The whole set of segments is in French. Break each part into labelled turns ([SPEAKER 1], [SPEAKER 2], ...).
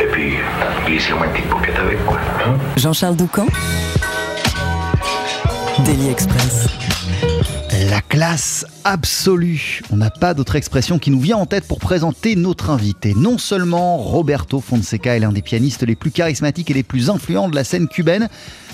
[SPEAKER 1] Et puis, glissez-moi une petite avec, quoi. Hein.
[SPEAKER 2] Jean-Charles Doucan. Daily Express.
[SPEAKER 3] La classe absolue. On n'a pas d'autre expression qui nous vient en tête pour présenter notre invité. Non seulement Roberto Fonseca est l'un des pianistes les plus charismatiques et les plus influents de la scène cubaine,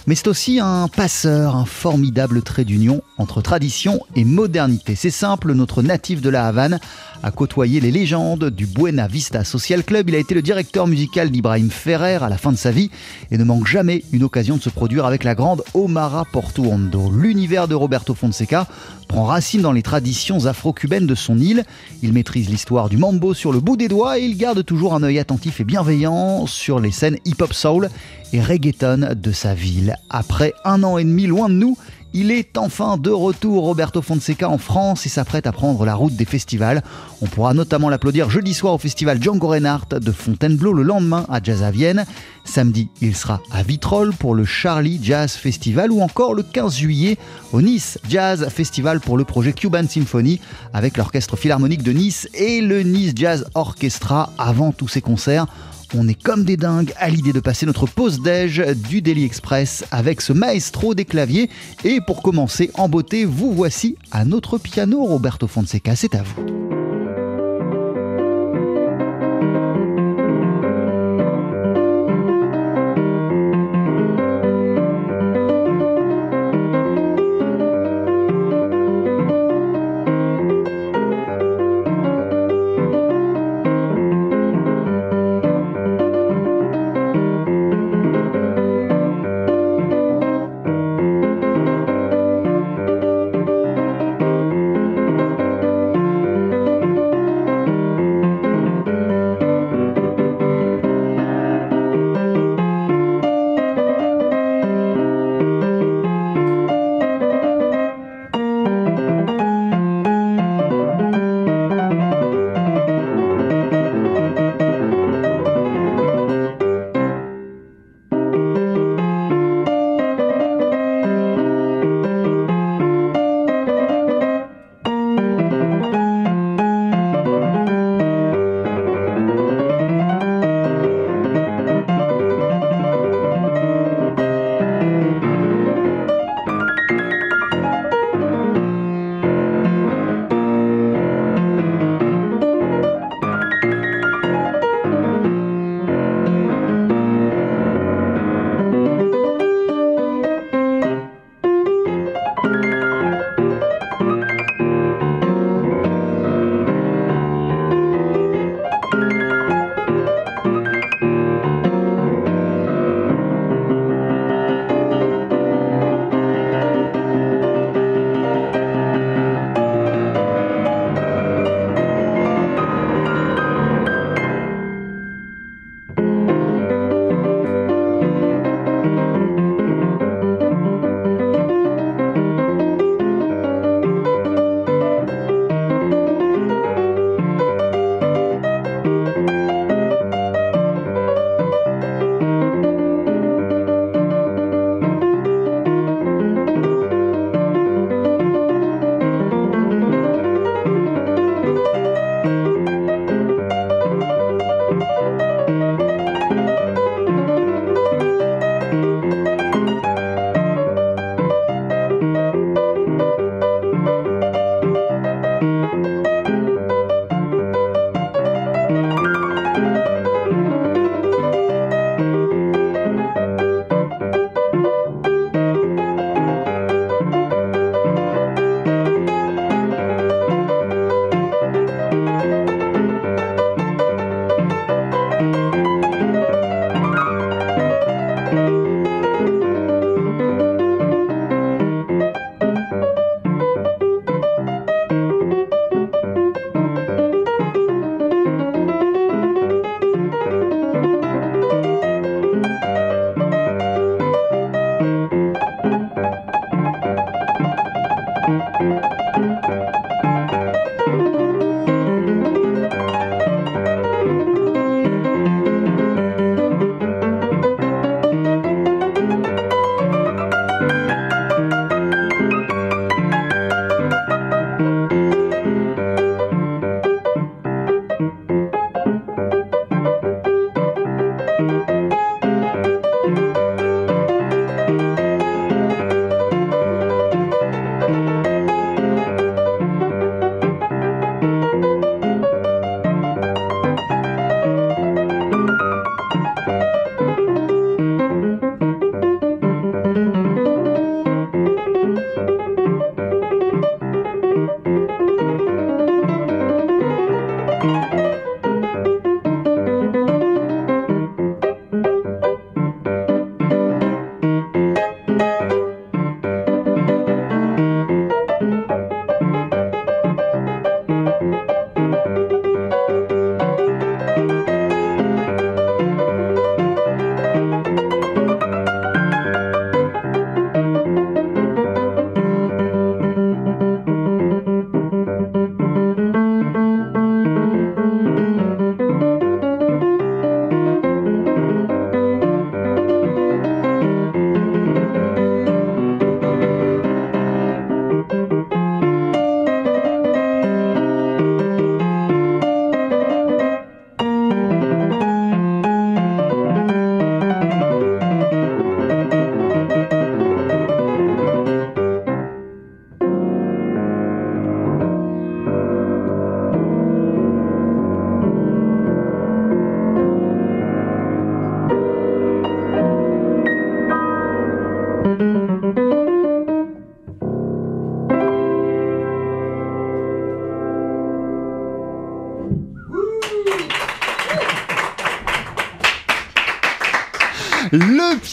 [SPEAKER 3] mais c'est aussi un passeur, un formidable trait d'union entre tradition et modernité. C'est simple, notre natif de la Havane a côtoyé les légendes du Buena Vista Social Club. Il a été le directeur musical d'Ibrahim Ferrer à la fin de sa vie et ne manque jamais une occasion de se produire avec la grande Omara Portuondo. L'univers de Roberto Fonseca prend racine dans les traditions afro-cubaines de son île. Il maîtrise l'histoire du mambo sur le bout des doigts et il garde toujours un œil attentif et bienveillant sur les scènes hip-hop soul et reggaeton de sa ville. Après un an et demi loin de nous, il est enfin de retour, Roberto Fonseca, en France et s'apprête à prendre la route des festivals. On pourra notamment l'applaudir jeudi soir au festival Django Reinhardt de Fontainebleau, le lendemain à Jazz à Vienne. Samedi, il sera à Vitrolles pour le Charlie Jazz Festival ou encore le 15 juillet au Nice Jazz Festival pour le projet Cuban Symphony avec l'Orchestre Philharmonique de Nice et le Nice Jazz Orchestra avant tous ces concerts. On est comme des dingues à l'idée de passer notre pause déj du Daily Express avec ce maestro des claviers. Et pour commencer en beauté, vous voici à notre piano, Roberto Fonseca. C'est à vous.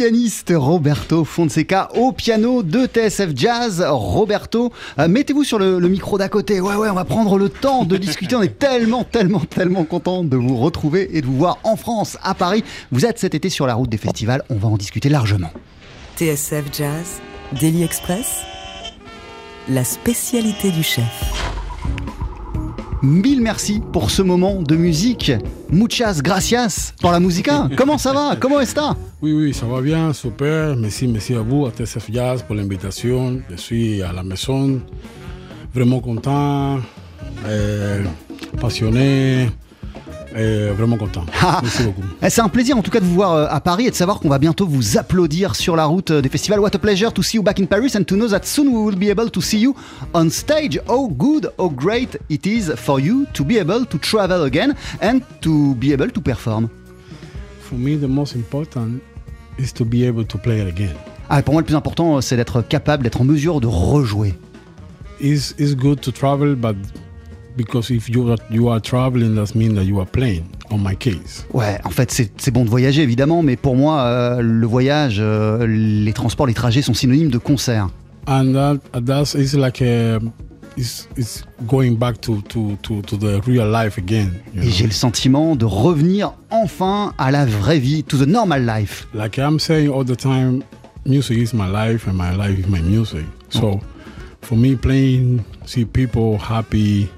[SPEAKER 3] Pianiste Roberto Fonseca au piano de TSF Jazz. Roberto, euh, mettez-vous sur le, le micro d'à côté. Ouais, ouais, on va prendre le temps de discuter. On est tellement, tellement, tellement content de vous retrouver et de vous voir en France, à Paris. Vous êtes cet été sur la route des festivals. On va en discuter largement.
[SPEAKER 2] TSF Jazz, Daily Express, la spécialité du chef.
[SPEAKER 3] Mille merci pour ce moment de musique. Muchas gracias pour la musica. Comment ça va? Comment est-ce
[SPEAKER 4] Oui, oui, ça va bien, super. Merci, merci à vous, à TSF Jazz, pour l'invitation. Je suis à la maison, vraiment content, euh, passionné, et vraiment content.
[SPEAKER 3] Ah.
[SPEAKER 4] Merci beaucoup.
[SPEAKER 3] Eh, C'est un plaisir en tout cas de vous voir euh, à Paris et de savoir qu'on va bientôt vous applaudir sur la route euh, des festivals. What a pleasure to see you back in Paris and to know that soon we will be able to see you on stage. How good, how great it is for you to be able to travel again and to be able to perform.
[SPEAKER 4] For me, the most important is to be able to play it again.
[SPEAKER 3] Ah, pour moi, le plus important, euh, c'est d'être capable, d'être en mesure de rejouer.
[SPEAKER 4] It's, it's good to travel, but because if you are, you are traveling, that means that you are playing, on my case.
[SPEAKER 3] Ouais, en fait, c'est bon de voyager évidemment, mais pour moi, euh, le voyage, euh, les transports, les trajets sont synonymes de concert.
[SPEAKER 4] and that that's it's like a it's it's going back to to to, to the real life again you
[SPEAKER 3] Et j'ai le sentiment de revenir enfin à la vraie vie, to the normal life.
[SPEAKER 4] like i'm saying all the time music is my life and my life is my music. So oh. for me playing see people happy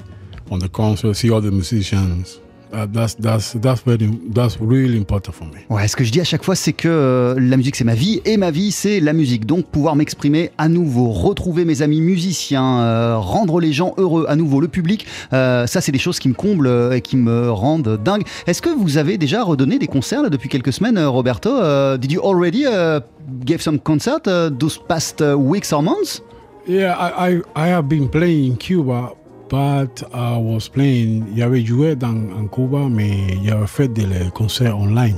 [SPEAKER 4] on the concert see all the musicians uh, that's that's that's very that's really important for me
[SPEAKER 3] Ouais, ce que je dis à chaque fois, c'est que euh, la musique, c'est ma vie, et ma vie, c'est la musique. Donc, pouvoir m'exprimer à nouveau, retrouver mes amis musiciens, euh, rendre les gens heureux à nouveau, le public, euh, ça, c'est des choses qui me comblent et qui me rendent dingue. Est-ce que vous avez déjà redonné des concerts là, depuis quelques semaines, Roberto? Euh, Did you already uh, give some concert uh, those past uh, weeks or months?
[SPEAKER 4] Yeah, I, I, I have been playing in Cuba, but I was playing, avait joué dans, en Cuba, mais avait fait des concerts online.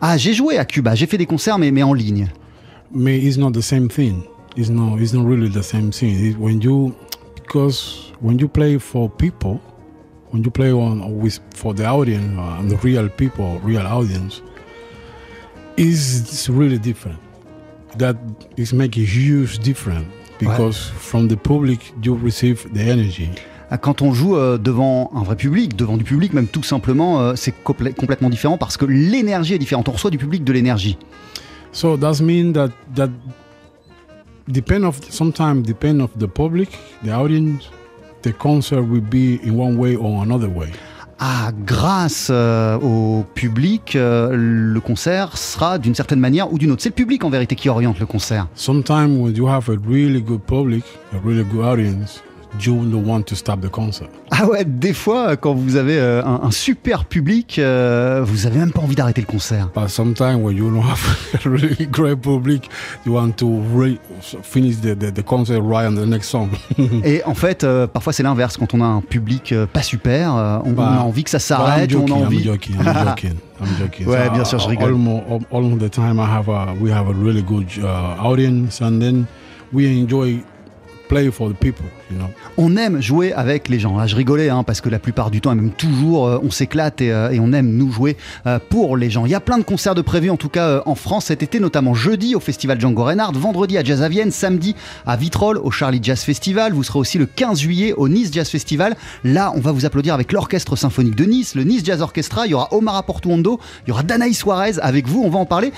[SPEAKER 3] Ah, j'ai joué à Cuba, j'ai fait des concerts, mais, mais en ligne.
[SPEAKER 4] Mais it's not the same thing. It's not, it's not really the same thing. It, when you, because when you play for people, when you play on with for the audience uh, and the real people, real audience, is it's really different. That is make a huge difference because from the public you receive the energy.
[SPEAKER 3] Quand on joue euh, devant un vrai public, devant du public même tout simplement, euh, c'est complè- complètement différent parce que l'énergie est différente. On reçoit du public de l'énergie.
[SPEAKER 4] So that means that that depend of sometimes depend of the public, the audience, the concert will be in one way or another way.
[SPEAKER 3] Ah, grâce euh, au public, euh, le concert sera d'une certaine manière ou d'une autre. C'est le public en vérité qui oriente le concert.
[SPEAKER 4] Sometimes when you have a really good public, a really good audience, you don't want to stop the concert.
[SPEAKER 3] Ah ouais, des fois, quand vous avez euh, un, un super public, euh, vous avez même pas envie d'arrêter le concert.
[SPEAKER 4] But sometimes when you don't have a really great public, you want to re- finish the, the, the concert right on the next song.
[SPEAKER 3] Et en fait, euh, parfois c'est l'inverse. Quand on a un public euh, pas super, euh, on,
[SPEAKER 4] Bah,
[SPEAKER 3] on a envie que ça
[SPEAKER 4] But
[SPEAKER 3] s'arrête, on a envie.
[SPEAKER 4] I'm joking, I'm joking, I'm joking.
[SPEAKER 3] Ouais, bien sûr, je rigole.
[SPEAKER 4] Almost, almost the time I have a, we have a really good uh, audience and then we enjoy play for the people,
[SPEAKER 3] On aime jouer avec les gens. Là, je rigolais hein, parce que la plupart du temps, même toujours, euh, on s'éclate et, euh, et on aime nous jouer euh, pour les gens. Il y a plein de concerts de prévus, en tout cas en France cet été, notamment jeudi au Festival Django Reinhardt, vendredi à Jazz à samedi à Vitrolles au Charlie Jazz Festival. Vous serez aussi le 15 juillet au Nice Jazz Festival. Là, on va vous applaudir avec l'Orchestre Symphonique de Nice, le Nice Jazz Orchestra. Il y aura Omar Portuondo, il y aura Danaï Suarez avec vous. On va en parler.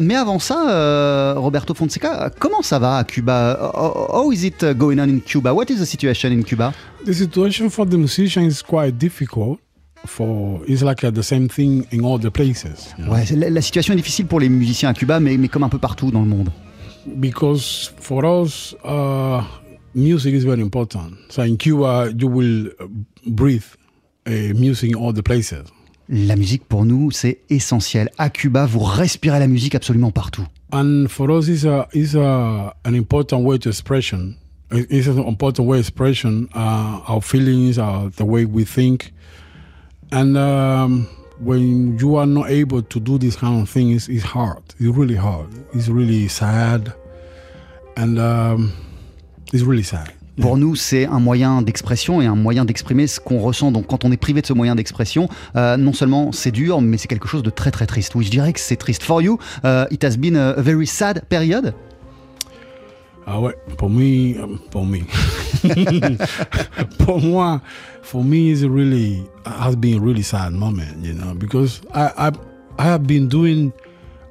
[SPEAKER 3] Mais avant ça, Roberto Fonseca, comment ça va à Cuba? How how is it going on in Cuba? The situation in Cuba?
[SPEAKER 4] The situation for the musician is quite difficult. For it's like uh, the same thing in all the places?
[SPEAKER 3] Ouais, la, la situation est difficile pour les musiciens à Cuba, mais, mais comme un peu partout dans le monde.
[SPEAKER 4] because for us, uh, music is very important. So in Cuba, you will uh, breathe uh, music in all the places.
[SPEAKER 3] La musique pour nous, c'est essentiel. À Cuba, vous respirez la musique absolument partout.
[SPEAKER 4] And for us, it's a it's a an important way to expression. It- It's an important way of expression uh, our feelings, uh, the way we think. And um, when you are not able to do this kind of thing, it's, hard. It's really hard. It's really sad, and um, it's really sad.
[SPEAKER 3] Pour nous, c'est un moyen d'expression et un moyen d'exprimer ce qu'on ressent. Donc, quand on est privé de ce moyen d'expression, euh, non seulement c'est dur, mais c'est quelque chose de très très triste. Oui, je dirais que c'est triste. For you, uh, it has been a very sad period.
[SPEAKER 4] Ah ouais, pour moi, pour moi, pour moi, for me, it's really has been a really sad moment, you know, because I I I have been doing,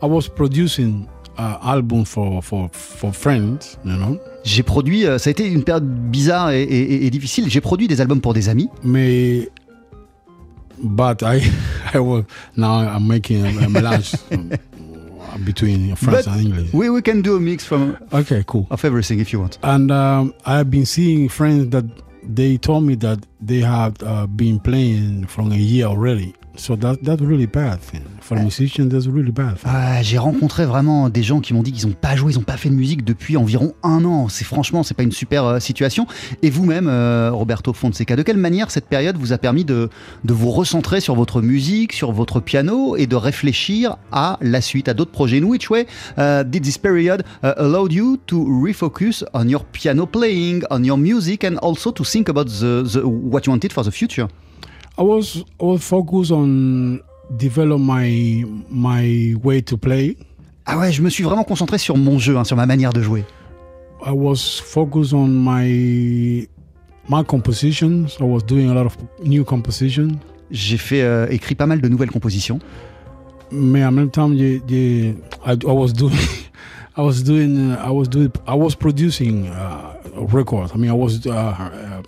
[SPEAKER 4] I was producing uh, album for for for friends, you know,
[SPEAKER 3] J'ai produit, euh, ça a été une période bizarre et, et- et difficile. J'ai produit des albums pour des amis,
[SPEAKER 4] me, but I I was now I'm making a melange between French
[SPEAKER 3] But-
[SPEAKER 4] and English.
[SPEAKER 3] we, we can do a mix from
[SPEAKER 4] Okay, cool.
[SPEAKER 3] of everything if you want.
[SPEAKER 4] And um, I've been seeing friends that they told me that they have uh, been playing from a year already. So that that's really bad thing for a musician. That's really bad. Thing.
[SPEAKER 3] Ah, j'ai rencontré vraiment des gens qui m'ont dit qu'ils n'ont pas joué, ils n'ont pas fait de musique depuis environ un an. C'est franchement, c'est pas une super euh, situation. Et vous-même, euh, Roberto Fonseca, de quelle manière cette période vous a permis de, de vous recentrer sur votre musique, sur votre piano et de réfléchir à la suite, à d'autres projets? In which way uh, did this period uh, allowed you to refocus on your piano playing, on your music, and also to think about the, the what you wanted for the future?
[SPEAKER 4] I was I was focused on develop my my way to play.
[SPEAKER 3] Ah ouais, je me suis vraiment concentré sur mon jeu, hein, sur ma manière de jouer.
[SPEAKER 4] I was focused on my my compositions. I was doing a lot of new composition.
[SPEAKER 3] J'ai fait euh, écrit pas mal de nouvelles compositions.
[SPEAKER 4] Mais en même temps, yeah, yeah, I, I was doing, I was doing, uh, I was doing, I was producing uh, records. I mean, I was, uh, uh,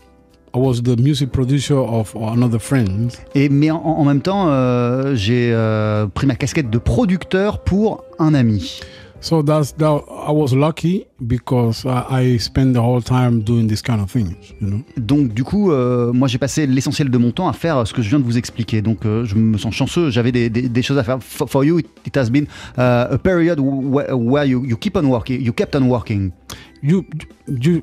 [SPEAKER 4] I was the music producer of another friend.
[SPEAKER 3] Et, mais en, en même temps, euh, j'ai euh, pris ma casquette de producteur pour un ami.
[SPEAKER 4] So that's that. I was lucky because I, I spent the whole time doing this kind of things. You know?
[SPEAKER 3] Donc du coup, euh, moi j'ai passé l'essentiel de mon temps à faire ce que je viens de vous expliquer. Donc euh, je me sens chanceux, j'avais des, des- des choses à faire. For, for you, it, it has been uh, a period where, where you, you keep on working, you kept on working.
[SPEAKER 4] You, you,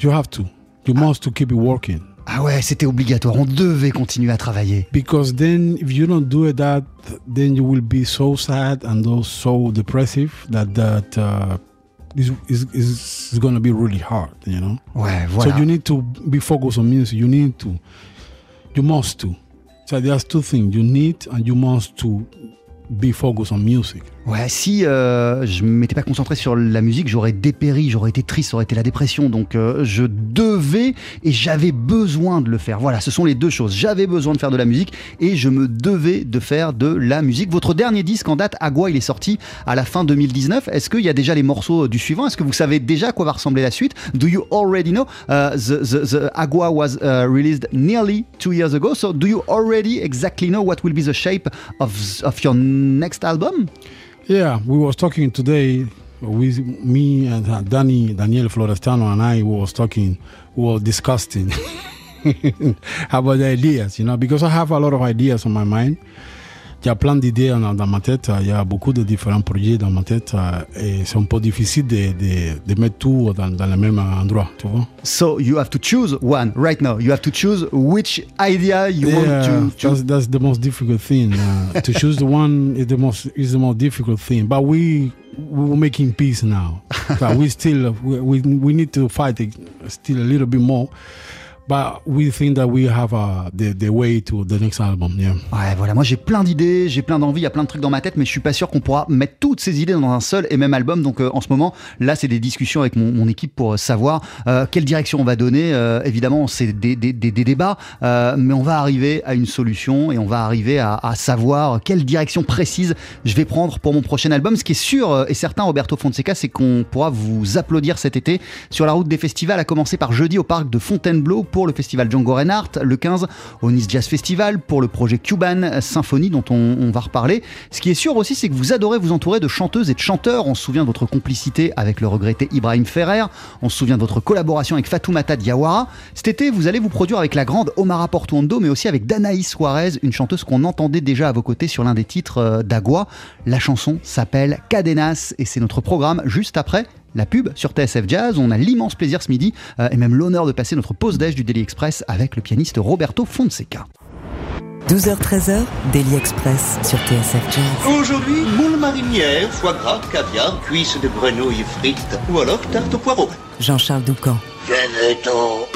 [SPEAKER 4] you have to. You must to keep it working.
[SPEAKER 3] Ah ouais, c'était obligatoire, on devait continuer à travailler.
[SPEAKER 4] because then if you don't do that then you will be so sad and so depressive that that uh, is is is going to be really hard you know?
[SPEAKER 3] Ouais, voilà.
[SPEAKER 4] so you need to be focused on music. You need to you must to. So there's two things. You need and you must to be focused on music
[SPEAKER 3] Ouais, si euh, je m'étais pas concentré sur la musique, j'aurais dépéri, j'aurais été triste, ça aurait été la dépression. Donc euh, je devais et j'avais besoin de le faire. Voilà, ce sont les deux choses. J'avais besoin de faire de la musique et je me devais de faire de la musique. Votre dernier disque en date, Agua, il est sorti à la fin 2019. Est-ce qu'il y a déjà les morceaux du suivant? Est-ce que vous savez déjà à quoi va ressembler la suite? Do you already know? Uh, the, the, the Agua was uh, released nearly two years ago. So do you already exactly know what will be the shape of, of your next album?
[SPEAKER 4] Yeah we was talking today with me and Danny Daniel Florestano and I was talking we were discussing about the ideas, you know, because I have a lot of ideas on my mind. Il y a plein d'idées dans, ma tête, il y a beaucoup de différents projets dans ma tête euh, et c'est un peu difficile de, de, de mettre tout dans, dans le même endroit, tu vois.
[SPEAKER 3] So you have to choose one right now. You have to choose which idea you
[SPEAKER 4] Yeah,
[SPEAKER 3] want to. to
[SPEAKER 4] that's, that's the most difficult thing. Uh, to choose the one is the most is the most difficult thing. But we we're making peace now. but we still we, we we need to fight still a little bit more. But we think that we have uh, the the way to the next album. Yeah.
[SPEAKER 3] Ouais, voilà. Moi, j'ai plein d'idées, j'ai plein d'envies, il y a plein de trucs dans ma tête, mais je suis pas sûr qu'on pourra mettre toutes ces idées dans un seul et même album. Donc, euh, en ce moment, là, c'est des discussions avec mon, mon équipe pour euh, savoir euh, quelle direction on va donner. Euh, évidemment, c'est des, des, des, des débats, euh, mais on va arriver à une solution et on va arriver à, à savoir quelle direction précise je vais prendre pour mon prochain album. Ce qui est sûr euh, et certain, Roberto Fonseca, c'est qu'on pourra vous applaudir cet été sur la route des festivals, à commencer par jeudi au parc de Fontainebleau pour le festival Django Reinhardt, le 15 au Nice Jazz Festival pour le projet Cuban Symphony dont on, va reparler. Ce qui est sûr aussi, c'est que vous adorez vous entourer de chanteuses et de chanteurs. On se souvient de votre complicité avec le regretté Ibrahim Ferrer. On se souvient de votre collaboration avec Fatoumata Diawara. Cet été, vous allez vous produire avec la grande Omara Portuondo, mais aussi avec Danaïs Suarez, une chanteuse qu'on entendait déjà à vos côtés sur l'un des titres euh, d'Agua. La chanson s'appelle Cadenas et c'est notre programme juste après la pub sur TSF Jazz. On a l'immense plaisir ce midi euh, et même l'honneur de passer notre pause déj du Daily Express avec le pianiste Roberto Fonseca.
[SPEAKER 2] 12h-13h, Daily Express sur TSF Jazz.
[SPEAKER 5] Aujourd'hui, moule marinière, foie gras, caviar, cuisses de grenouille frites ou alors tarte au poireau.
[SPEAKER 2] Jean-Charles Doucan.
[SPEAKER 5] Venez-t'en.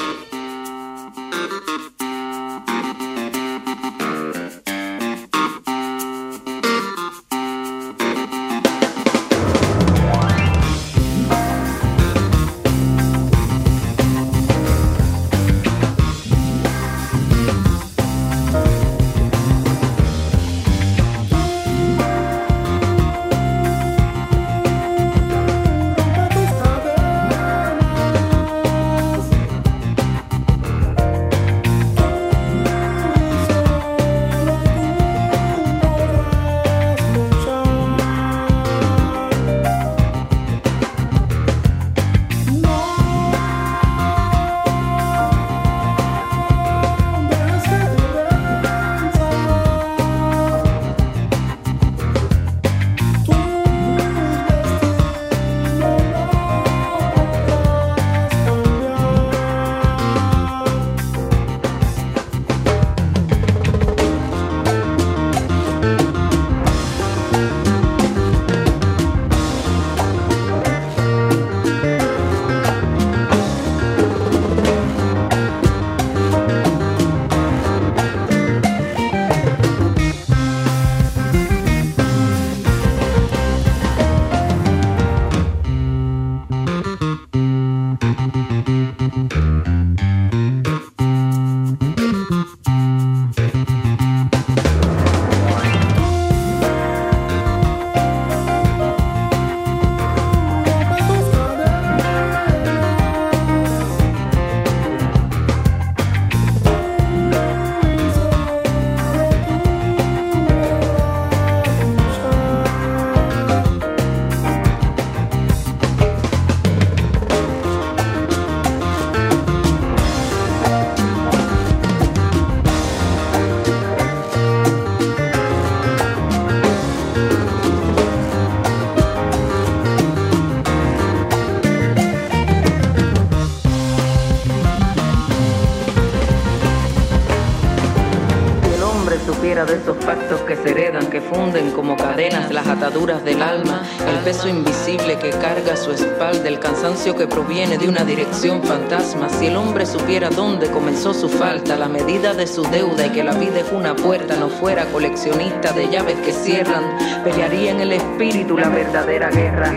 [SPEAKER 6] Que proviene de una dirección fantasma. Si el hombre supiera dónde comenzó su falta, la medida de su deuda y que la vida es una puerta, no fuera coleccionista de llaves que cierran, pelearía en el espíritu la verdadera guerra.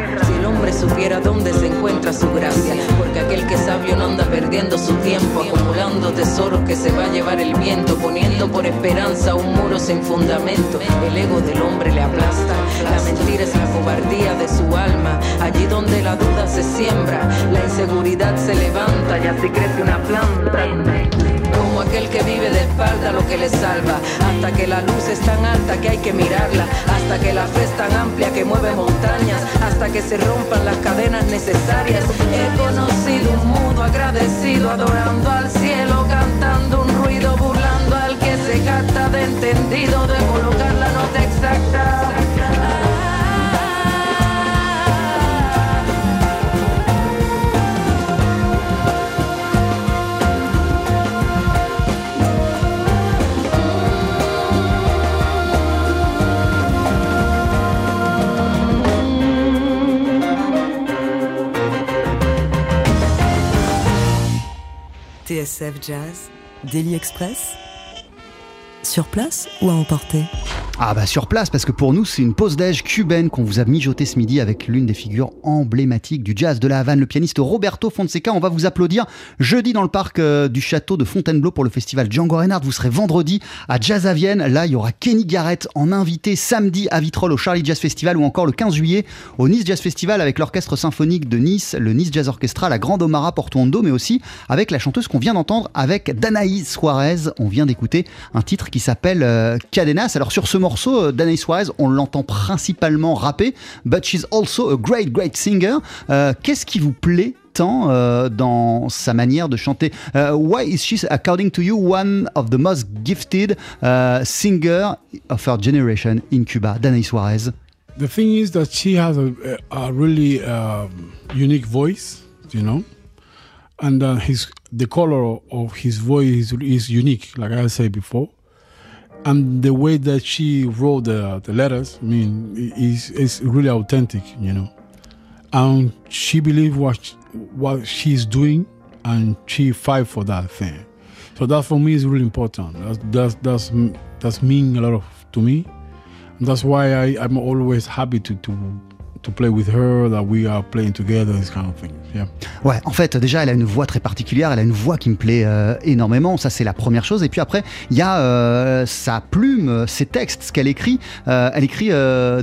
[SPEAKER 6] Hombre supiera dónde se encuentra su gracia, porque aquel que sabio no anda perdiendo su tiempo, acumulando tesoros que se va a llevar el viento, poniendo por esperanza un muro sin fundamento. El ego del hombre le aplasta. La mentira es la cobardía de su alma. Allí donde la duda se siembra, la inseguridad se levanta y así crece una planta aquel que vive de espalda lo que le salva, hasta que la luz es tan alta que hay que mirarla, hasta que la fe es tan amplia que mueve montañas, hasta que se rompan las cadenas necesarias. He conocido un mundo agradecido, adorando al cielo, cantando un ruido, burlando al que se gasta de entendido, de colocar la nota exacta.
[SPEAKER 2] TSF Jazz, Daily Express. Sur place ou à emporter?
[SPEAKER 3] Ah bah sur place parce que pour nous c'est une pause d'âge cubaine qu'on vous a mijotée ce midi avec l'une des figures emblématiques du jazz de la Havane, le pianiste Roberto Fonseca. On va vous applaudir jeudi dans le parc euh, du château de Fontainebleau pour le festival Django Reinhardt. Vous serez vendredi à Jazz à Vienne. Là il y aura Kenny Garrett en invité samedi à Vitrolles au Charlie Jazz Festival ou encore le 15 juillet au Nice Jazz Festival avec l'orchestre symphonique de Nice, le Nice Jazz Orchestra, la Grande Omara Portondo mais aussi avec la chanteuse qu'on vient d'entendre avec Danaïs Suarez. On vient d'écouter un titre qui s'appelle euh, Cadenas. Alors sur ce morceau, euh, Danaïs Suarez, on l'entend principalement rapper, but she's also a great, great singer. Euh, Qu'est-ce qui vous plaît tant euh, dans sa manière de chanter? Euh, Why is she, according to you, one of the most gifted uh, singer of her generation in Cuba? Danaïs Suarez.
[SPEAKER 4] The thing is that she has a, really um, unique voice, you know, and uh, his the color of his voice is unique, like I said before. And the way that she wrote the, the letters, I mean, is is really authentic, you know. And she believed what what she's doing, and she fight for that thing. So that for me is really important. That's that's that's that's mean a lot of to me. And that's why I I'm always happy to to to play with her. That we are playing together, this kind of thing. Yeah.
[SPEAKER 3] Ouais, en fait, déjà, elle a une voix très particulière, elle a une voix qui me plaît euh, énormément, ça c'est la première chose. Et puis après, il y a euh, sa plume, ses textes, ce qu'elle écrit. Euh, elle écrit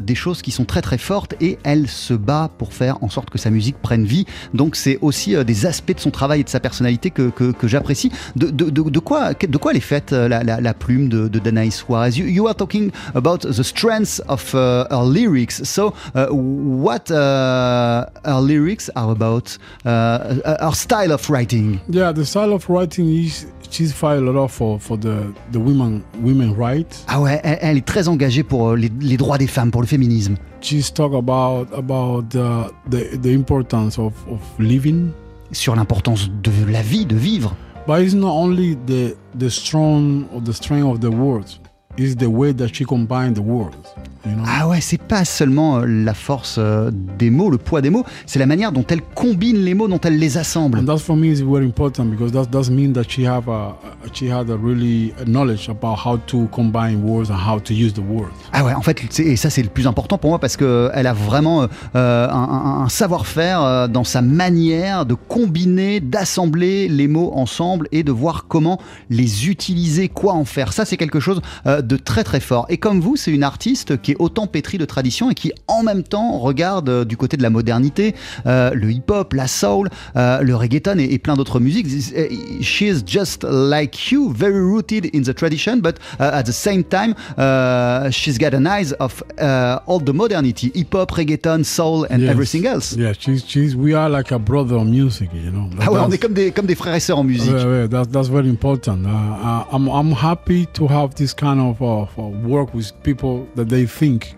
[SPEAKER 3] des choses qui sont très très fortes et elle se bat pour faire en sorte que sa musique prenne vie. Donc c'est aussi des aspects de son travail et de sa personnalité que, que, j'apprécie. De, de, de, quoi, de quoi elle est faite, la, la, plume de, de Danaï Suarez? You, you are talking about the strength of her lyrics. So, what uh, her lyrics are about? Uh, her style of writing?
[SPEAKER 4] Yeah, the style of writing is she's fight a lot for for the the women women rights.
[SPEAKER 3] Ah ouais, elle, elle est très engagée pour euh, les, les droits des femmes, pour le féminisme.
[SPEAKER 4] She's talk about about the the, the importance of of living.
[SPEAKER 3] Sur l'importance de la vie, de vivre.
[SPEAKER 4] But it's not only the the strong or the strength of the words. It's the way that she combined the words.
[SPEAKER 3] Ah ouais, c'est pas seulement euh, la force euh, des mots, le poids des mots, c'est la manière dont elle combine les mots, dont elle les assemble.
[SPEAKER 4] And that for me is very important because that does mean that she have a she had a really knowledge about how to combine words and how to use the words.
[SPEAKER 3] Ah ouais, en fait, et ça c'est le plus important pour moi parce que elle a vraiment euh, un, un- savoir-faire euh, dans sa manière de combiner, d'assembler les mots ensemble et de voir comment les utiliser, quoi en faire. Ça c'est quelque chose euh, de très très fort. Et comme vous, c'est une artiste qui est autant pétrie de tradition et qui en même temps regarde euh, du côté de la modernité, euh, le hip-hop, la soul, euh, le reggaeton et, et plein d'autres musiques. She is just like you, very rooted in the tradition, but uh, at the same time, uh, she's got an eyes of uh, all the modernity, hip-hop, reggaeton, soul, and
[SPEAKER 4] Yes.
[SPEAKER 3] everything else.
[SPEAKER 4] Yeah, she's she's we are like a brother of music, you know.
[SPEAKER 3] Ah ouais, on
[SPEAKER 4] That's-
[SPEAKER 3] est comme des, comme des frères et sœurs en musique.
[SPEAKER 4] Yeah, yeah, that's that's very important. Uh, I'm I'm happy to have this kind of uh, of work with people that they think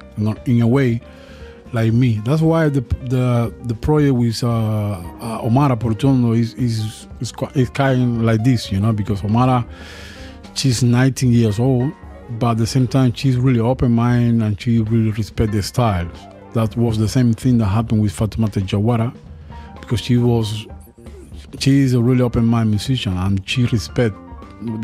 [SPEAKER 4] in a way like me. That's why the the the project with uh, uh, Omara Portondo is is is, is kind like this, you know, because Omara she's 19 years old, but at the same time she's really open minded and she really respect the styles. That was the same thing that happened with Fatimata Jawara, because she was she is a really open minded musician and she respect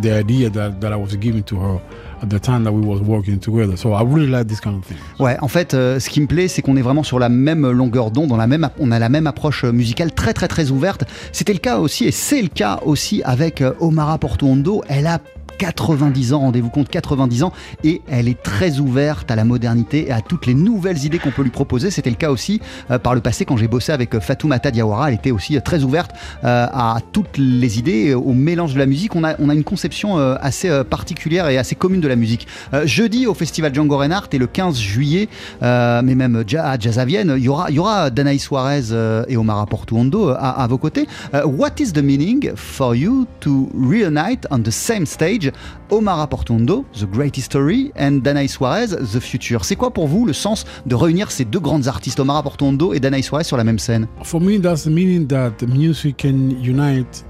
[SPEAKER 4] the idea that, that I was giving to her at the time that we was working together. So I really like this kind of thing.
[SPEAKER 3] Ouais, en fait, euh, ce qui me plaît, c'est qu'on est vraiment sur la même longueur d'onde, dans la même, on a la même approche euh, musicale très très très ouverte. C'était le cas aussi, et c'est le cas aussi avec euh, Omara Portuondo. Elle a 90 ans, rendez-vous compte, 90 ans, et elle est très ouverte à la modernité et à toutes les nouvelles idées qu'on peut lui proposer. C'était le cas aussi euh, par le passé quand j'ai bossé avec euh, Fatoumata Diawara. Elle était aussi euh, très ouverte à toutes les idées, au mélange de la musique. On a, une conception assez particulière et assez commune de la musique. Jeudi au festival Django Reinhardt et le 15 juillet, mais même à y aura, il y aura Danaï Suarez et Omar Portuondo à, à vos côtés. What is the meaning for you to reunite on the same stage? Omar Portuondo, The Great History, and Danaï Suarez, The Future C'est quoi pour vous le sens de réunir ces deux grandes artistes, Omar Portuondo et Danaï Suarez, sur la même scène?
[SPEAKER 4] For me, that's the meaning that music can unite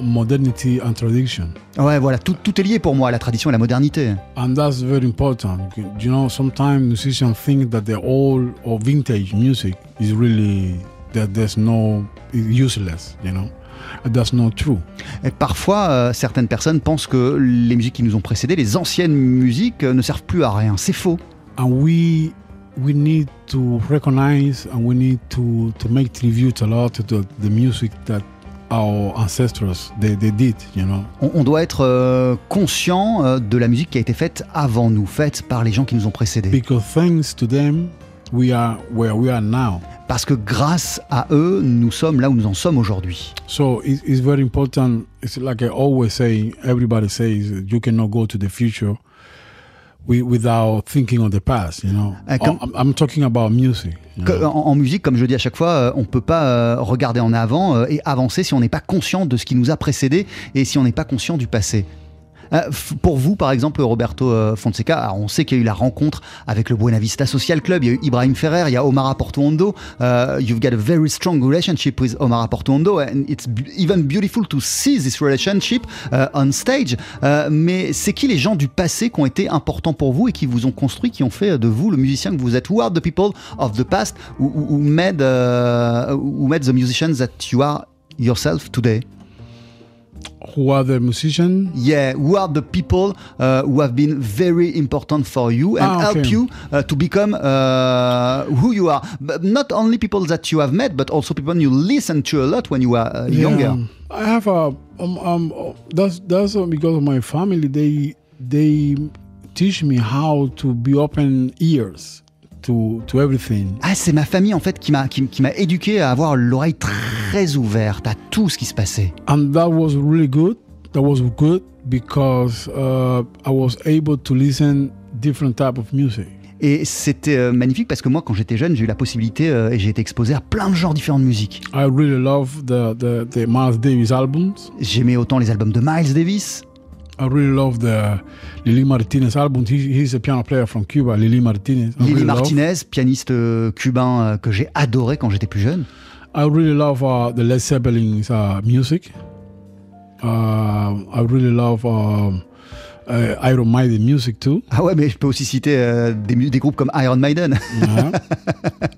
[SPEAKER 4] modernity and tradition.
[SPEAKER 3] Ouais, voilà, tout, tout est lié pour moi, la tradition et la modernité.
[SPEAKER 4] And that's very important. You know, sometimes musicians think that the old or vintage music is really that there's no useless. You know, that's not true.
[SPEAKER 3] Et parfois, euh, certaines personnes pensent que les musiques qui nous ont précédés, les anciennes musiques, euh, ne servent plus à rien. C'est faux.
[SPEAKER 4] And we we need to recognize and we need to to make tribute a lot to the, music that our ancestors they, they did. You know.
[SPEAKER 3] On, on doit être euh, conscient euh, de la musique qui a été faite avant nous, faite par les gens qui nous ont précédés.
[SPEAKER 4] Because thanks to them, we are where we are now.
[SPEAKER 3] Parce que grâce à eux, nous sommes là où nous en sommes aujourd'hui.
[SPEAKER 4] So it, it's very important. It's like I always say, everybody says you cannot go to the future wi- without thinking of the past, you know?
[SPEAKER 3] Uh, com-
[SPEAKER 4] I'm, talking about music. you
[SPEAKER 3] Que-
[SPEAKER 4] know?
[SPEAKER 3] en, en musique, comme je le dis à chaque fois, euh, on ne peut pas euh, regarder en avant euh, et avancer si on n'est pas conscient de ce qui nous a précédé et si on n'est pas conscient du passé. Euh, pour vous, par exemple, Roberto euh, Fonseca, alors, on sait qu'il y a eu la rencontre avec le Buena Vista Social Club, il y a eu Ibrahim Ferrer, il y a Omar Portuondo. Uh, you've got a very strong relationship with Omar Portuondo, and it's even beautiful to see this relationship uh, on stage. Euh, mais c'est qui les gens du passé qui ont été importants pour vous et qui vous ont construit, qui ont fait de vous le musicien que vous êtes? Who are the people of the past? Who made, uh, who made the musicians that you are yourself today?
[SPEAKER 4] Who are the musicians?
[SPEAKER 3] Yeah, who are the people uh, who have been very important for you and
[SPEAKER 4] Ah,
[SPEAKER 3] help you uh, to become uh, who you are? But not only people that you have met, but also people you listen to a lot when you were uh, younger.
[SPEAKER 4] I have a um, um that's that's because of my family. They they teach me how to be open ears to to everything.
[SPEAKER 3] Ah, c'est ma famille en fait qui m'a qui, qui m'a éduqué à avoir l'oreille très ouverte à tout ce qui se passait.
[SPEAKER 4] and that was really good. That was good because uh, I was able to listen different type of music.
[SPEAKER 3] Et c'était euh, magnifique parce que moi, quand j'étais jeune, j'ai eu la possibilité euh, et j'ai été exposé à plein de genres différents de musique.
[SPEAKER 4] I really love the the, the Miles Davis albums.
[SPEAKER 3] J'aimais autant les albums de Miles Davis.
[SPEAKER 4] I really love the Lili Martinez album. He, he's a piano player from Cuba, Lili Martinez. I
[SPEAKER 3] Lili
[SPEAKER 4] really love.
[SPEAKER 3] Martinez, pianiste euh, cubain euh, que j'ai adoré quand j'étais plus jeune.
[SPEAKER 4] I really love uh, the Led Zeppelin's uh, music. Uh, I really love um, uh, Iron Maiden music too.
[SPEAKER 3] Ah ouais, mais je peux aussi citer euh, des, des groupes comme Iron Maiden.
[SPEAKER 4] Yeah.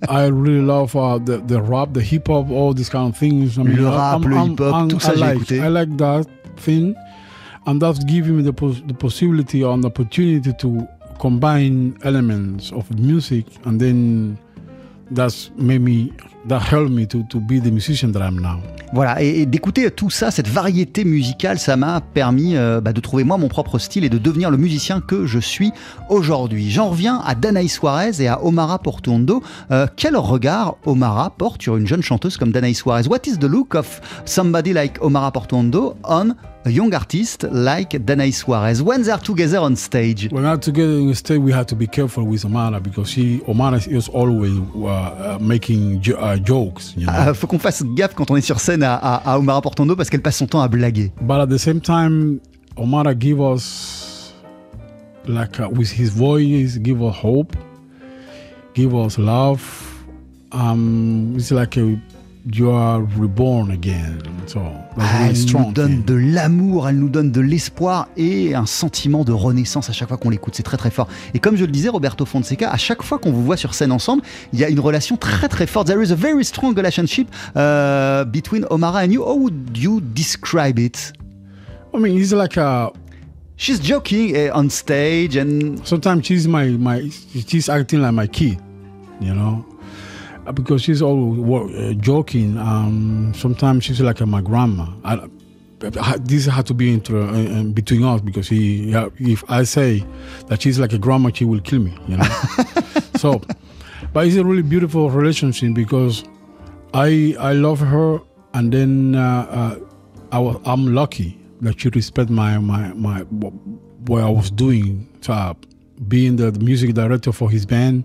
[SPEAKER 4] I really love uh, the the rap, the hip hop, all these kind of things. I
[SPEAKER 3] Le rap, le hip-hop,
[SPEAKER 4] I'm-
[SPEAKER 3] tout ça,
[SPEAKER 4] I like,
[SPEAKER 3] écouté.
[SPEAKER 4] I like that thing, and that's giving me the pos- the possibility and opportunity to combine elements of music, and then that's made me that helped me to to be the musician that I'm now.
[SPEAKER 3] Voilà, et, et d'écouter tout ça, cette variété musicale, ça m'a permis euh, bah, de trouver moi mon propre style et de devenir le musicien que je suis aujourd'hui. J'en reviens à Danaï Suarez et à Omara Portuondo. Euh, quel regard Omara porte sur une jeune chanteuse comme Danaï Suarez? What is the look of somebody like Omara Portuondo on a young artist like Danaï Suarez when they're together on stage?
[SPEAKER 4] When we're together in the state, we have to be careful with Omara because she Omara is always uh, uh, making jo- uh, jokes. You know?
[SPEAKER 3] Ah, faut qu'on fasse gaffe quand on est sur scène à, à, à Omara Portuondo parce qu'elle passe son temps à blaguer.
[SPEAKER 4] But at the same time, Omara give us like uh, with his voice, give us hope, give us love. Um, it's like a, you are reborn again. So that's
[SPEAKER 3] Ah,
[SPEAKER 4] really
[SPEAKER 3] elle nous donne de l'amour, elle nous donne de l'espoir et un sentiment de renaissance à chaque fois qu'on l'écoute. C'est très très fort. Et comme je le disais, Roberto Fonseca, à chaque fois qu'on vous voit sur scène ensemble, il y a une relation très très forte. There is a very strong relationship uh, between Omara and you. How would you describe it?
[SPEAKER 4] I mean, he's like a.
[SPEAKER 3] She's joking eh, on stage and
[SPEAKER 4] Sometimes she's my my. She's acting like my kid, you know? Uh, Because she's always uh, joking. Um, sometimes she's like my grandma. I, this had to be into, uh, uh, between us because he, if I say that she's like a grandma, she will kill me. You know. so, but it's a really beautiful relationship because I I love her, and then uh, uh, I was, I'm lucky that she respect my my my wh- what I was doing. So, being the music director for his band,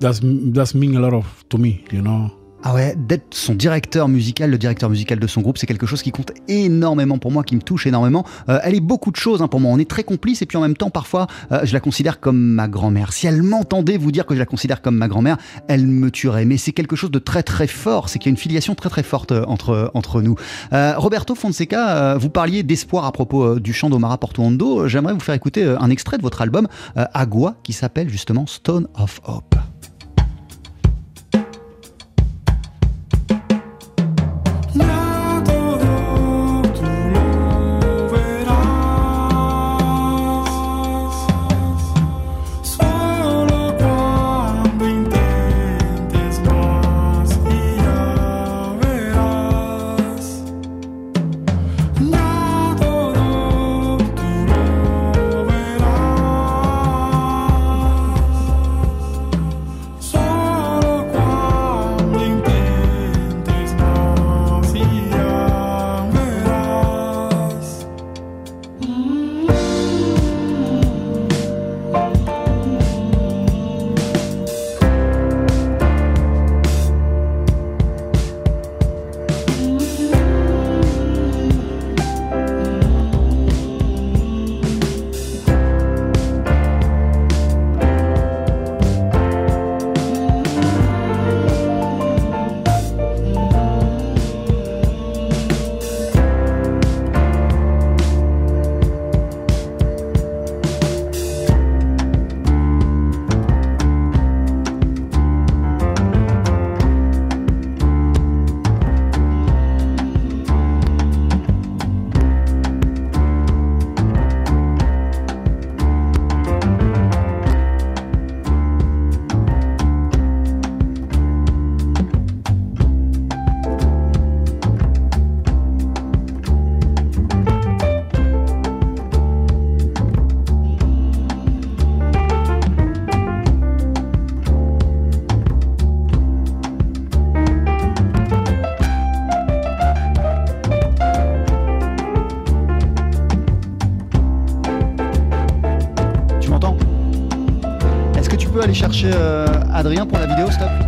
[SPEAKER 4] that's that's mean a lot of to me. You know?
[SPEAKER 3] Ah ouais, d'être son directeur musical, le directeur musical de son groupe, c'est quelque chose qui compte énormément pour moi, qui me touche énormément. Euh, elle est beaucoup de choses hein, pour moi. On est très complices et puis en même temps, parfois, euh, je la considère comme ma grand-mère. Si elle m'entendait vous dire que je la considère comme ma grand-mère, elle me tuerait. Mais c'est quelque chose de très très fort. C'est qu'il y a une filiation très très forte euh, entre entre nous. Roberto Fonseca, vous parliez d'espoir à propos du chant d'Omara Portuondo. J'aimerais vous faire écouter un extrait de votre album Agua qui s'appelle justement Stone of Hope. Aller chercher euh, Adrien pour la vidéo, stop.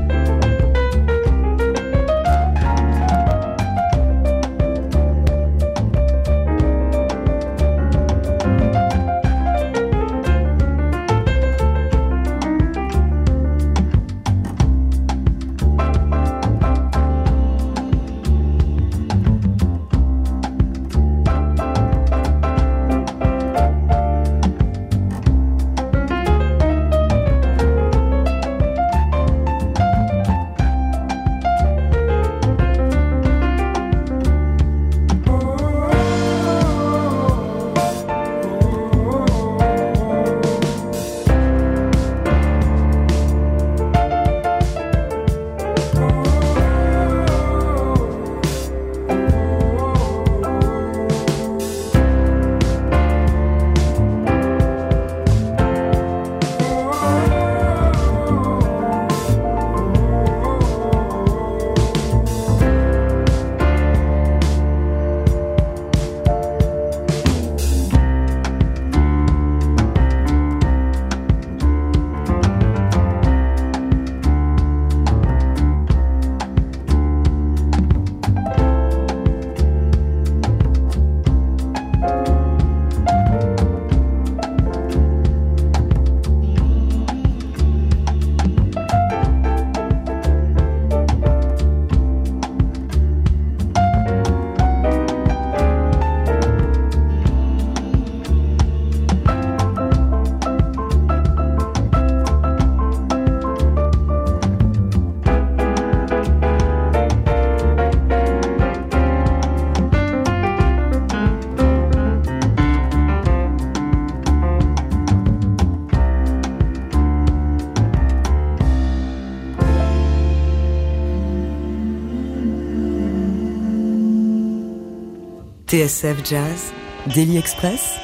[SPEAKER 2] TSF Jazz, Daily Express,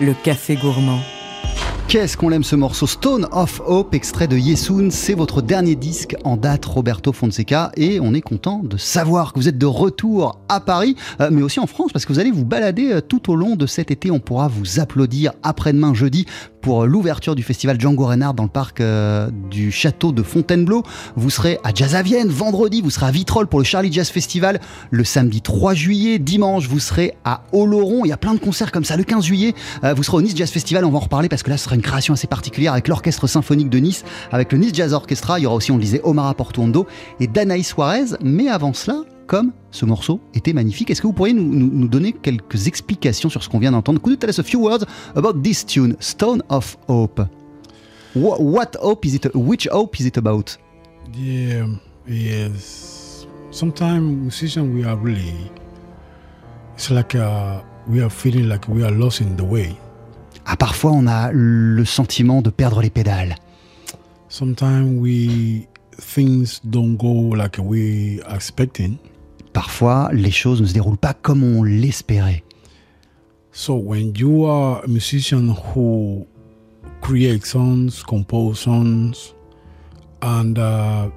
[SPEAKER 2] le café gourmand.
[SPEAKER 3] Qu'est-ce qu'on aime ce morceau? Stone of Hope, extrait de Yesun, c'est votre dernier disque en date, Roberto Fonseca, et on est content de savoir que vous êtes de retour à Paris, euh, mais aussi en France, parce que vous allez vous balader euh, tout au long de cet été. On pourra vous applaudir après-demain jeudi pour l'ouverture du festival Django Reinhardt dans le parc euh, du château de Fontainebleau. Vous serez à Jazz à Vienne vendredi, vous serez à Vitrolles pour le Charlie Jazz Festival le samedi 3 juillet. Dimanche, vous serez à Oloron. Il y a plein de concerts comme ça. Le 15 juillet, euh, vous serez au Nice Jazz Festival. On va en reparler parce que là, ce sera une création assez particulière avec l'Orchestre Symphonique de Nice, avec le Nice Jazz Orchestra. Il y aura aussi, on le disait, Omar Portuondo et Danaï Suarez. Mais avant cela, comme ce morceau était magnifique. Est-ce que vous pourriez nous, nous- nous donner quelques explications sur ce qu'on vient d'entendre? Could you tell us a few words about this tune, Stone of Hope Wha- What hope is it? Which hope is it about?
[SPEAKER 4] Yeah, yes. Sometimes musicians we are really. It's like uh, we are feeling like we are lost in the way.
[SPEAKER 3] Ah, parfois, on a le sentiment de perdre les pédales.
[SPEAKER 4] Sometimes we things don't go like we are expecting.
[SPEAKER 3] Parfois, les choses ne se déroulent pas comme on l'espérait.
[SPEAKER 4] So when you are a musician who creates songs, compose songs, and uh,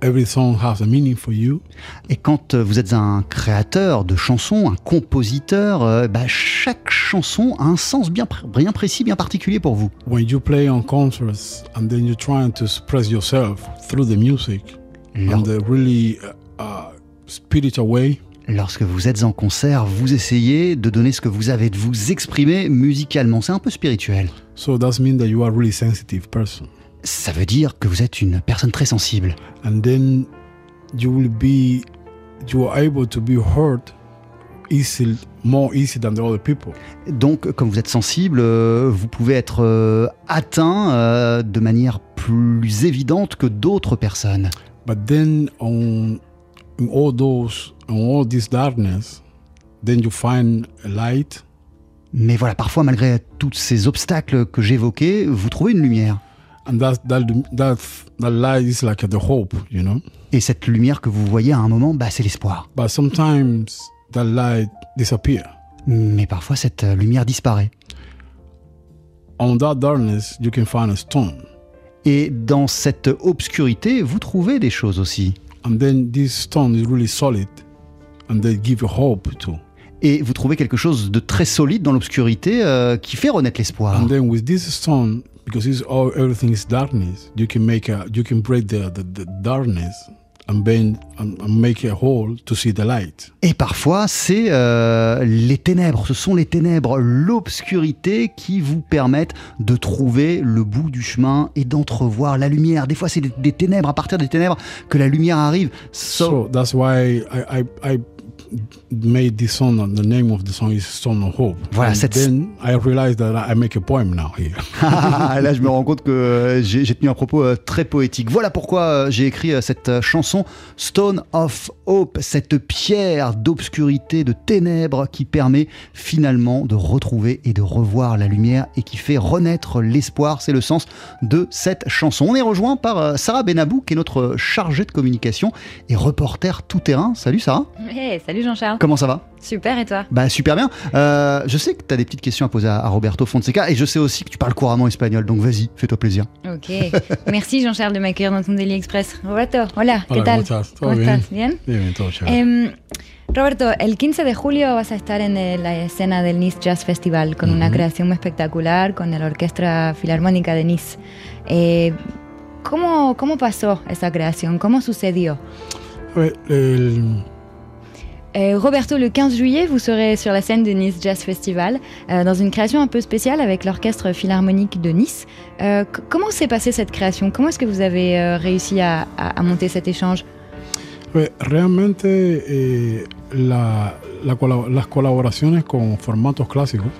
[SPEAKER 4] every song has a meaning for you,
[SPEAKER 3] Et quand euh, vous êtes un créateur de chansons, un compositeur, euh, bah, chaque chanson a un sens bien, bien précis, bien particulier pour vous.
[SPEAKER 4] when you play on concerts and then you're trying to express yourself through the music
[SPEAKER 3] Lors-
[SPEAKER 4] the really uh,
[SPEAKER 3] Lorsque vous êtes en concert, vous essayez de donner ce que vous avez, de vous exprimer musicalement. C'est un peu spirituel.
[SPEAKER 4] so that means that you are a really sensitive person.
[SPEAKER 3] Ça veut dire que vous êtes une personne très sensible.
[SPEAKER 4] And then you will be, you are able to be heard easy, more easy than the other people.
[SPEAKER 3] Donc, comme vous êtes sensible, euh, vous pouvez être euh, atteint euh, de manière plus évidente que d'autres personnes.
[SPEAKER 4] But then on in all those in all this darkness, then you find a light,
[SPEAKER 3] Mais voilà, parfois, malgré tous ces obstacles que j'évoquais, vous trouvez une lumière.
[SPEAKER 4] and that that that that light is like the hope, you know?
[SPEAKER 3] Et cette lumière que vous voyez à un moment, bah, c'est l'espoir.
[SPEAKER 4] But sometimes that light disappear.
[SPEAKER 3] Mais parfois, cette lumière disparaît.
[SPEAKER 4] On that darkness, you can find a stone,
[SPEAKER 3] Et dans cette obscurité, vous trouvez des choses aussi.
[SPEAKER 4] And then this stone is really solid, and they give you hope too.
[SPEAKER 3] Et vous trouvez quelque chose de très solide dans l'obscurité euh, qui fait renaître l'espoir.
[SPEAKER 4] And then with this stone, because it's all everything is darkness. You can make a you can break the the, the darkness and bend and, and make a hole to see the light.
[SPEAKER 3] Et parfois, c'est euh, les ténèbres, ce sont les ténèbres, l'obscurité qui vous permettent de trouver le bout du chemin et d'entrevoir la lumière. Des fois, c'est des, des ténèbres, à partir des ténèbres que la lumière arrive. So,
[SPEAKER 4] So that's why I, I, I made this song. and The name of the song is Stone of Hope.
[SPEAKER 3] Voilà,
[SPEAKER 4] and
[SPEAKER 3] cette-
[SPEAKER 4] then I realized that I make a poem now here.
[SPEAKER 3] Là, je me rends compte que euh, j'ai tenu un propos euh, très poétique. Voilà pourquoi euh, j'ai écrit cette chanson Stone of Hope, cette pierre d'obscurité, de ténèbres qui permet finalement de retrouver et de revoir la lumière et qui fait renaître l'espoir. C'est le sens de cette chanson. On est rejoint par Sarah Benabou, qui est notre chargée de communication et reporter tout terrain. Salut Sarah,
[SPEAKER 7] Hey, salut Jean-Charles.
[SPEAKER 3] Comment ça va
[SPEAKER 7] Super, et toi
[SPEAKER 3] bah super bien. Euh, je sais que tu as des petites questions à poser à, à Roberto Fonseca et je sais aussi que tu parles couramment espagnol, donc vas-y, fais-toi plaisir.
[SPEAKER 7] Ok. Merci Jean-Charles de m'accueillir dans ton Daily Express. Roberto, hola, ¿qué
[SPEAKER 4] Hola,
[SPEAKER 7] tal?
[SPEAKER 4] ¿cómo estás? ¿Todo
[SPEAKER 7] ¿Cómo
[SPEAKER 4] bien?
[SPEAKER 7] estás? ¿Bien?
[SPEAKER 4] Bien, bien, todo chévere.
[SPEAKER 7] Em, Roberto, el 15 de julio vas a estar en el- la escena del Nice Jazz Festival con una creación muy espectacular con la Orquesta Filarmónica de Nice. Eh, ¿cómo, ¿Cómo pasó esa creación? ¿Cómo sucedió?
[SPEAKER 4] El-
[SPEAKER 7] Euh, Roberto, le 15 juillet, vous serez sur la scène du Nice Jazz Festival euh, dans une création un peu spéciale avec l'Orchestre Philharmonique de Nice. Euh, comment s'est passée cette création? Comment est-ce que vous avez euh, réussi à, à- à monter cet échange?
[SPEAKER 4] Realmente eh, la- la cola- las colaboraciones con formatos clásicos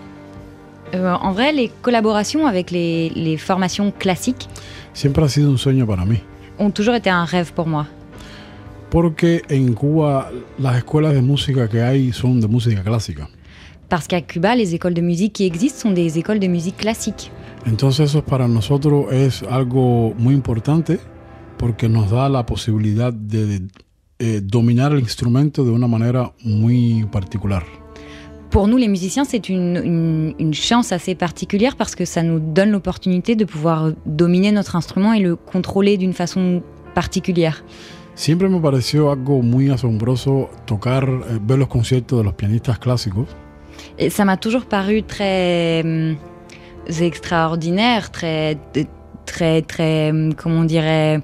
[SPEAKER 7] En vrai, les collaborations avec les, les formations classiques
[SPEAKER 4] siempre ha sido un sueño para mí.
[SPEAKER 7] ont toujours été un rêve pour moi.
[SPEAKER 4] Porque en Cuba las escuelas de música que hay son de música clásica.
[SPEAKER 7] Parce qu'à Cuba, les écoles de musique qui existent sont des écoles de musique classique.
[SPEAKER 4] Entonces eso para nosotros es algo muy importante porque nos da la posibilidad de eh, dominar el instrumento de una manera muy particular.
[SPEAKER 7] Pour nous, les musiciens, c'est une, une- une chance assez particulière parce que ça nous donne l'opportunité de pouvoir dominer notre instrument et le contrôler d'une façon particulière.
[SPEAKER 4] Siempre me pareció algo muy asombroso tocar, eh, ver los conciertos de los pianistas clásicos
[SPEAKER 7] Et ça m'a toujours paru très hum, extraordinaire, très, très, très, hum, comment on dirait,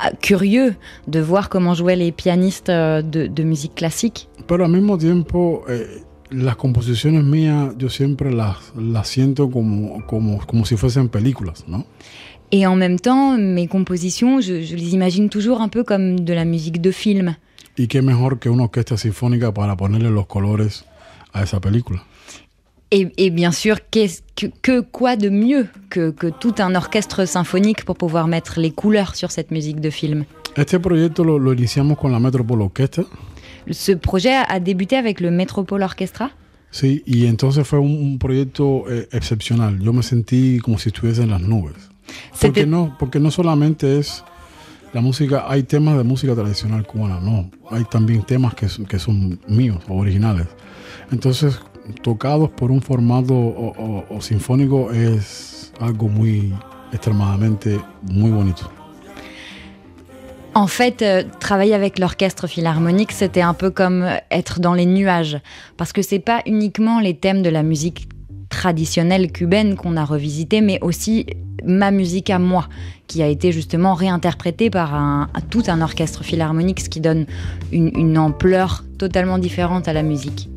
[SPEAKER 7] ah, curieux de voir comment jouaient les pianistes euh, de, de musique classique.
[SPEAKER 4] Pero al mismo tiempo, eh, las composiciones mías yo siempre las, las siento como, como, como si fuesen películas, ¿no?
[SPEAKER 7] Et en même temps, mes compositions, je, je les imagine toujours un peu comme de la musique de film.
[SPEAKER 4] Y qué mejor que una orquesta sinfónica para ponerle los colores a esa película.
[SPEAKER 7] Et, et bien sûr, qu'est-ce que, que quoi de mieux que, que tout un orchestre symphonique pour pouvoir mettre les couleurs sur cette musique de film?
[SPEAKER 4] Este proyecto lo, lo iniciamos con la Metropole Orquesta,
[SPEAKER 7] Ce projet a débuté avec le Metropole Orchestra?
[SPEAKER 4] sí, y entonces fue un, un proyecto eh, excepcional. Yo me sentí como si estuviese en las nubes. Porque no, porque no solamente es la música, hay temas de música tradicional cubana, no, hay también temas que, que son míos, originales. Entonces, tocados por un formato o- o- o sinfónico es algo muy extremadamente muy bonito.
[SPEAKER 7] En fait, euh, travailler avec l'orchestre philharmonique, c'était un peu comme être dans les nuages. Parce que c'est pas uniquement les thèmes de la musique traditionnelle cubaine qu'on a revisité, mais aussi ma musique à moi, qui a été justement réinterprétée par tout un orchestre philharmonique, ce qui donne une ampleur totalement différente à la musique.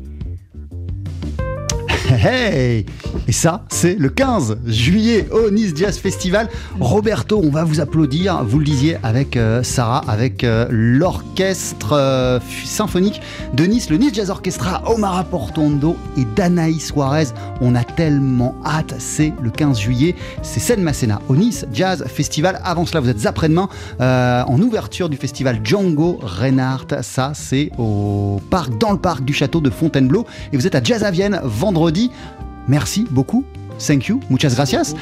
[SPEAKER 3] Hey Et ça, c'est le 15 juillet au Nice Jazz Festival. Roberto, on va vous applaudir, vous le disiez, avec euh, Sarah, avec euh, l'orchestre euh, symphonique de Nice, le Nice Jazz Orchestra, Omar Portondo et Danaï Suarez. On a tellement hâte, c'est le 15 juillet, c'est Seine Masséna au Nice Jazz Festival. Avant cela, vous êtes après-demain en ouverture du festival Django Reinhardt. Ça, c'est au parc, dans le parc du château de Fontainebleau. Et vous êtes à Jazz à Vienne vendredi. Merci beaucoup. Thank you. Muchas gracias.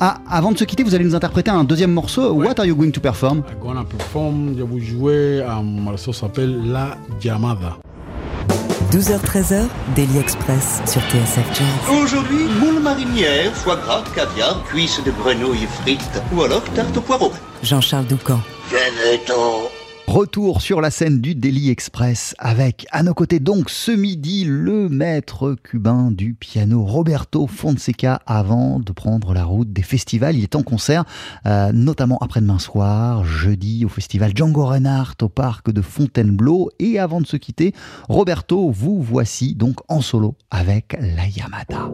[SPEAKER 3] Ah, avant de se quitter, vous allez nous interpréter un deuxième morceau. What are you going to perform?
[SPEAKER 4] I'm gonna perform, je vais jouer, um, ça s'appelle La Llamada.
[SPEAKER 2] 12h-13h, Daily Express sur TSF Jazz.
[SPEAKER 5] Aujourd'hui, moule marinière, foie gras, caviar, cuisses de grenouille frites ou alors tarte au poireau.
[SPEAKER 2] Jean-Charles Doucan.
[SPEAKER 8] Venez-t'en
[SPEAKER 3] Retour sur la scène du Daily Express avec à nos côtés donc ce midi le maître cubain du piano Roberto Fonseca avant de prendre la route des festivals. Il est en concert euh, notamment après-demain soir, jeudi au festival Django Reinhardt au parc de Fontainebleau et avant de se quitter, Roberto, vous voici donc en solo avec la Yamada.